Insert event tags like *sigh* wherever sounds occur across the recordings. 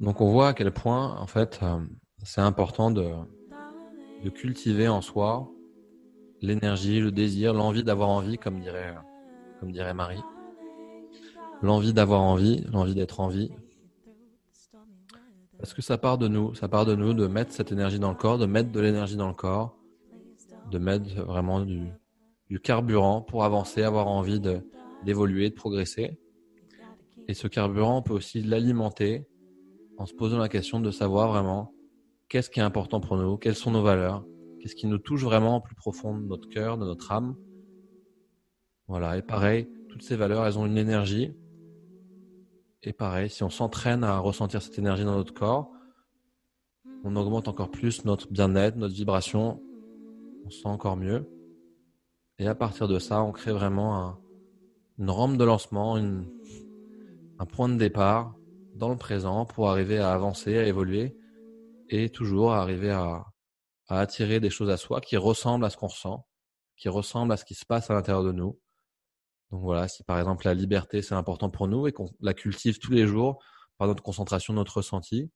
Donc on voit à quel point, en fait, euh, c'est important de, cultiver en soi l'énergie, le désir, l'envie d'avoir envie, comme dirait, comme dirait Marie. L'envie d'avoir envie, l'envie d'être en vie. Parce que ça part de nous, ça part de nous de mettre cette énergie dans le corps, de mettre de l'énergie dans le corps, de mettre vraiment du, du carburant pour avancer, avoir envie d'évoluer, de progresser. Et ce carburant, peut aussi l'alimenter en se posant la question de savoir vraiment qu'est-ce qui est important pour nous, quelles sont nos valeurs, qu'est-ce qui nous touche vraiment au plus profond de notre cœur, de notre âme. Voilà, et pareil, toutes ces valeurs, elles ont une énergie. Et pareil, si on s'entraîne à ressentir cette énergie dans notre corps, on augmente encore plus notre bien-être, notre vibration, on se sent encore mieux. Et à partir de ça, on crée vraiment un, une rampe de lancement, un point de départ dans le présent pour arriver à avancer, à évoluer et toujours arriver à, à attirer des choses à soi qui ressemblent à ce qu'on ressent, qui ressemblent à ce qui se passe à l'intérieur de nous. Donc voilà, si par exemple la liberté c'est important pour nous et qu'on la cultive tous les jours par notre concentration, notre ressenti,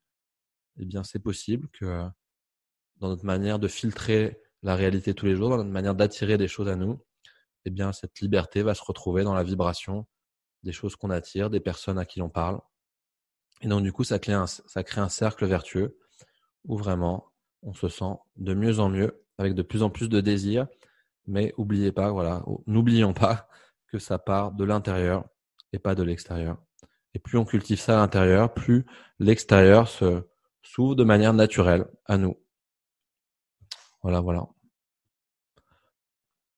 eh bien c'est possible que dans notre manière de filtrer la réalité tous les jours, dans notre manière d'attirer des choses à nous, eh bien cette liberté va se retrouver dans la vibration des choses qu'on attire, des personnes à qui l'on parle. Et donc du coup, ça crée, un, ça crée un cercle vertueux où vraiment on se sent de mieux en mieux, avec de plus en plus de désirs. Mais oubliez pas, voilà, n'oublions pas *laughs* que ça part de l'intérieur et pas de l'extérieur. Et plus on cultive ça à l'intérieur, plus l'extérieur se s'ouvre de manière naturelle à nous. Voilà, voilà.